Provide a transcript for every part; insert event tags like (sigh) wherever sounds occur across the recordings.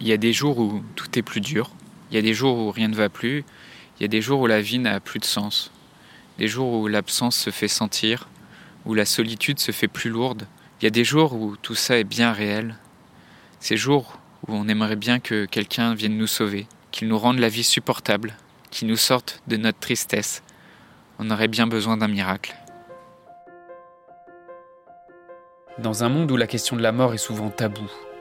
Il y a des jours où tout est plus dur, il y a des jours où rien ne va plus, il y a des jours où la vie n'a plus de sens, des jours où l'absence se fait sentir, où la solitude se fait plus lourde. Il y a des jours où tout ça est bien réel, ces jours où on aimerait bien que quelqu'un vienne nous sauver, qu'il nous rende la vie supportable, qu'il nous sorte de notre tristesse. On aurait bien besoin d'un miracle. Dans un monde où la question de la mort est souvent taboue,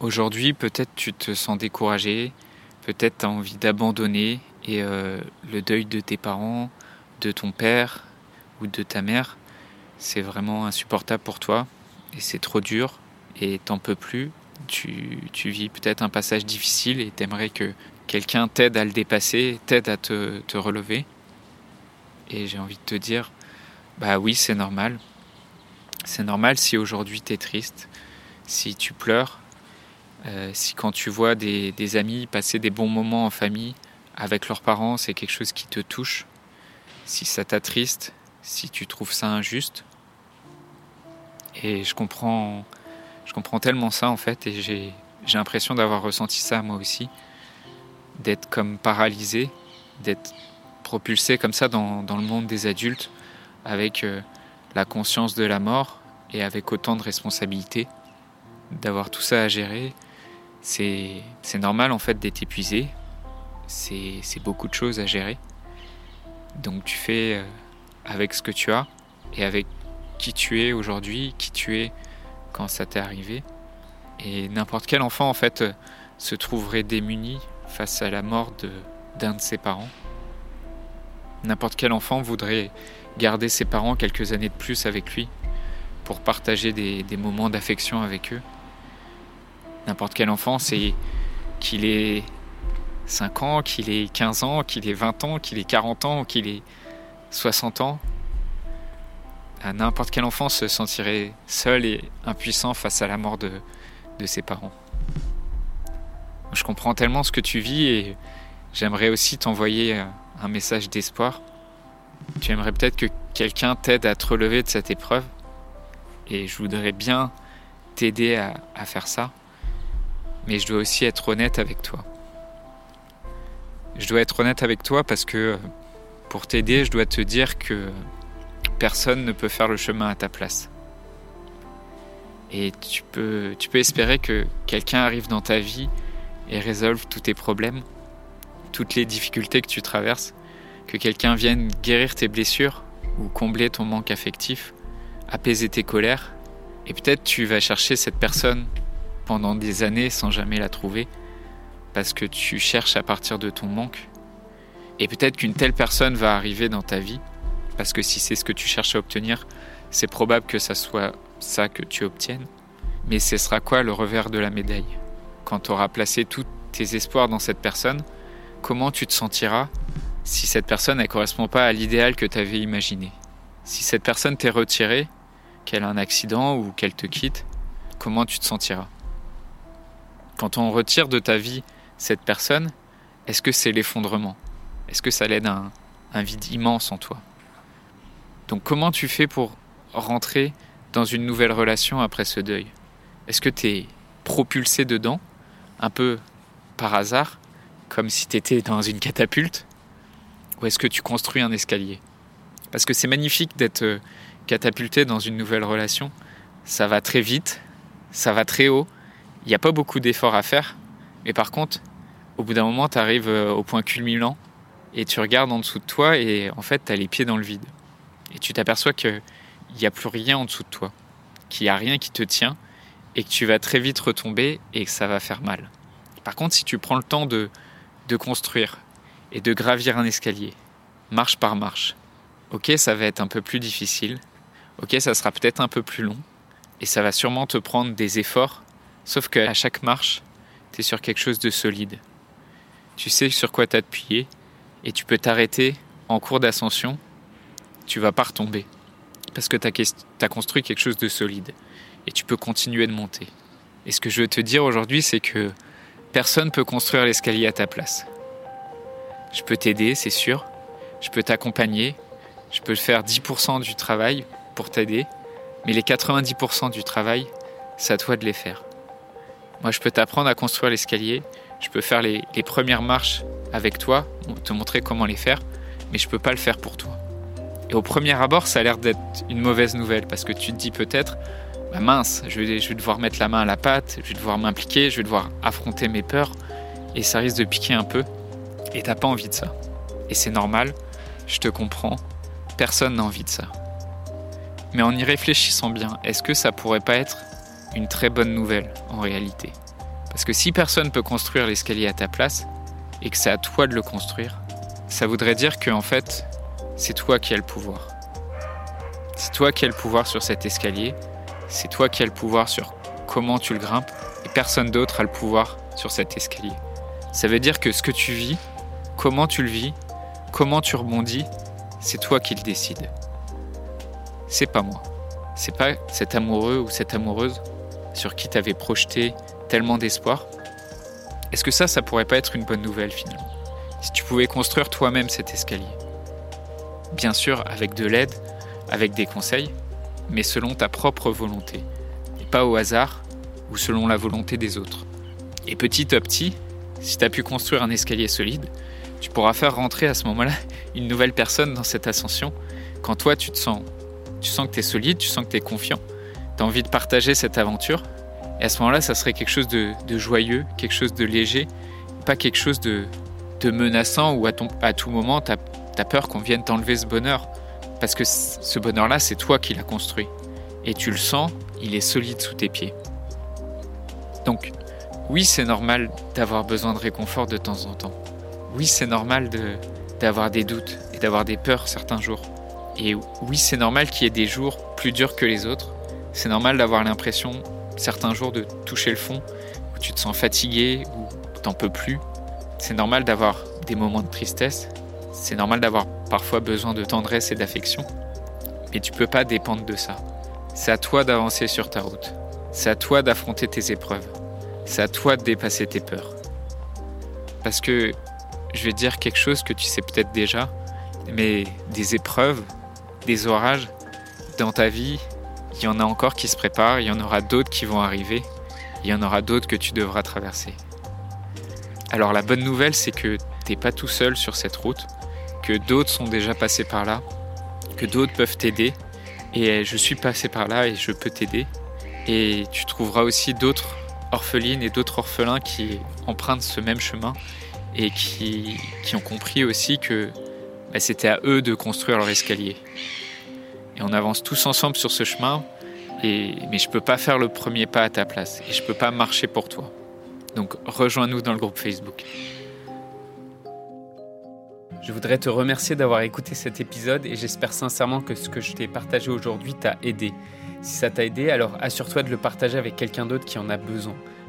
Aujourd'hui, peut-être tu te sens découragé, peut-être tu as envie d'abandonner et euh, le deuil de tes parents, de ton père ou de ta mère, c'est vraiment insupportable pour toi et c'est trop dur et t'en peux plus. Tu, vis peut-être un passage difficile et t'aimerais que quelqu'un t'aide à le dépasser, t'aide à te, te relever. Et j'ai envie de te dire, bah oui, c'est normal. C'est normal si aujourd'hui tu es triste, si tu pleures, euh, si quand tu vois des, amis passer des bons moments en famille avec leurs parents, c'est quelque chose qui te touche, si ça t'attriste, si tu trouves ça injuste. Et je comprends, je comprends tellement ça en fait, et j'ai, l'impression d'avoir ressenti ça moi aussi, d'être comme paralysé, d'être propulsé comme ça dans, le monde des adultes, avec euh, la conscience de la mort et avec autant de responsabilités, d'avoir tout ça à gérer, c'est normal en fait d'être épuisé. C'est beaucoup de choses à gérer. Donc tu fais euh, avec ce que tu as et avec qui tu es aujourd'hui, qui tu es quand ça t'est arrivé. Et n'importe quel enfant en fait se trouverait démuni face à la mort d'un de, ses parents. N'importe quel enfant voudrait garder ses parents quelques années de plus avec lui pour partager des moments d'affection avec eux n'importe quel enfant, c'est qu'il ait 5 ans, qu'il ait 15 ans, qu'il ait 20 ans, qu'il ait 40 ans, qu'il ait 60 ans. N'importe quel enfant se sentirait seul et impuissant face à la mort de, ses parents. Je comprends tellement ce que tu vis et j'aimerais aussi t'envoyer un message d'espoir. Tu aimerais peut-être que quelqu'un t'aide à te relever de cette épreuve et je voudrais bien t'aider à faire ça mais je dois aussi être honnête avec toi. Je dois être honnête avec toi parce que pour t'aider, je dois te dire que personne ne peut faire le chemin à ta place. Et tu peux, tu peux espérer que quelqu'un arrive dans ta vie et résolve tous tes problèmes, toutes les difficultés que tu traverses, que quelqu'un vienne guérir tes blessures ou combler ton manque affectif, apaiser tes colères. Et peut-être tu vas chercher cette personne pendant des années sans jamais la trouver, parce que tu cherches à partir de ton manque. Et peut-être qu'une telle personne va arriver dans ta vie, parce que si c'est ce que tu cherches à obtenir, c'est probable que ça soit ça que tu obtiennes. Mais ce sera quoi le revers de la médaille? Quand tu auras placé tous tes espoirs dans cette personne, comment tu te sentiras si cette personne ne correspond pas à l'idéal que tu avais imaginé? Si cette personne t'est retirée, qu'elle a un accident ou qu'elle te quitte, comment tu te sentiras? Quand on retire de ta vie cette personne, est-ce que c'est l'effondrement? Est-ce que ça l'aide un, vide immense en toi? Donc comment tu fais pour rentrer dans une nouvelle relation après ce deuil? Est-ce que tu es propulsé dedans, un peu par hasard, comme si tu étais dans une catapulte? Ou est-ce que tu construis un escalier? Parce que c'est magnifique d'être euh, catapulté dans une nouvelle relation. Ça va très vite, ça va très haut, il n'y a pas beaucoup d'efforts à faire. Mais par contre, au bout d'un moment, tu arrives euh, au point culminant et tu regardes en dessous de toi et en fait, tu as les pieds dans le vide. Et tu t'aperçois qu'il n'y a plus rien en dessous de toi, qu'il n'y a rien qui te tient et que tu vas très vite retomber et que ça va faire mal. Par contre, si tu prends le temps de, de construire et de gravir un escalier, marche par marche, ok, ça va être un peu plus difficile, ok, ça sera peut-être un peu plus long et ça va sûrement te prendre des efforts Sauf qu'à chaque marche, tu es sur quelque chose de solide. Tu sais sur quoi t'appuyer et tu peux t'arrêter en cours d'ascension. Tu vas pas retomber parce que tu as, construit quelque chose de solide et tu peux continuer de monter. Et ce que je veux te dire aujourd'hui, c'est que personne peut construire l'escalier à ta place. Je peux t'aider, c'est sûr. Je peux t'accompagner. Je peux faire 10% du travail pour t'aider. Mais les 90% du travail, c'est à toi de les faire. Moi, je peux t'apprendre à construire l'escalier. Je peux faire les, premières marches avec toi, te montrer comment les faire. Mais je peux pas le faire pour toi. Et au premier abord, ça a l'air d'être une mauvaise nouvelle parce que tu te dis peut-être, bah mince, je vais, je vais devoir mettre la main à la pâte, je vais devoir m'impliquer, je vais devoir affronter mes peurs et ça risque de piquer un peu. Et t'as pas envie de ça. Et c'est normal, je te comprends, personne n'a envie de ça. Mais en y réfléchissant bien, est-ce que ça pourrait pas être une très bonne nouvelle en réalité Parce que si personne peut construire l'escalier à ta place, et que c'est à toi de le construire, ça voudrait dire que en fait, c'est toi qui as le pouvoir. C'est toi qui as le pouvoir sur cet escalier, c'est toi qui as le pouvoir sur comment tu le grimpes, et personne d'autre a le pouvoir sur cet escalier. Ça veut dire que ce que tu vis, comment tu le vis, comment tu rebondis, c'est toi qui le décides. C'est pas moi. C'est pas cet amoureux ou cette amoureuse sur qui tu avais projeté tellement d'espoir. Est-ce que ça, ça pourrait pas être une bonne nouvelle finalement? Si tu pouvais construire toi-même cet escalier. Bien sûr, avec de l'aide, avec des conseils, mais selon ta propre volonté, et pas au hasard ou selon la volonté des autres. Et petit à petit, si tu as pu construire un escalier solide, tu pourras faire rentrer à ce moment-là (laughs) une nouvelle personne dans cette ascension quand toi tu te sens tu sens que tu solide, tu sens que tu es confiant, tu as envie de partager cette aventure. Et à ce moment-là, ça serait quelque chose de, joyeux, quelque chose de léger, pas quelque chose de, menaçant ou à, tout moment, tu as, peur qu'on vienne t'enlever ce bonheur. Parce que ce bonheur-là, c'est toi qui l'as construit. Et tu le sens, il est solide sous tes pieds. Donc, oui, c'est normal d'avoir besoin de réconfort de temps en temps. Oui, c'est normal d'avoir des doutes et d'avoir des peurs certains jours. Et oui, c'est normal qu'il y ait des jours plus durs que les autres. C'est normal d'avoir l'impression, certains jours, de toucher le fond, où tu te sens fatigué, ou t'en peux plus. C'est normal d'avoir des moments de tristesse. C'est normal d'avoir parfois besoin de tendresse et d'affection. Mais tu peux pas dépendre de ça. C'est à toi d'avancer sur ta route. C'est à toi d'affronter tes épreuves. C'est à toi de dépasser tes peurs. Parce que je vais dire quelque chose que tu sais peut-être déjà, mais des épreuves, des orages dans ta vie, il y en a encore qui se préparent, il y en aura d'autres qui vont arriver, il y en aura d'autres que tu devras traverser. Alors la bonne nouvelle, c'est que tu n'es pas tout seul sur cette route, que d'autres sont déjà passés par là, que d'autres peuvent t'aider, et je suis passé par là et je peux t'aider. Et tu trouveras aussi d'autres orphelines et d'autres orphelins qui empruntent ce même chemin et qui, qui ont compris aussi que bah, c'était à eux de construire leur escalier. Et on avance tous ensemble sur ce chemin, et, mais je ne peux pas faire le premier pas à ta place, et je ne peux pas marcher pour toi. Donc rejoins-nous dans le groupe Facebook. Je voudrais te remercier d'avoir écouté cet épisode et j'espère sincèrement que ce que je t'ai partagé aujourd'hui t'a aidé. Si ça t'a aidé, alors assure-toi de le partager avec quelqu'un d'autre qui en a besoin.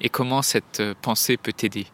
et comment cette pensée peut t'aider?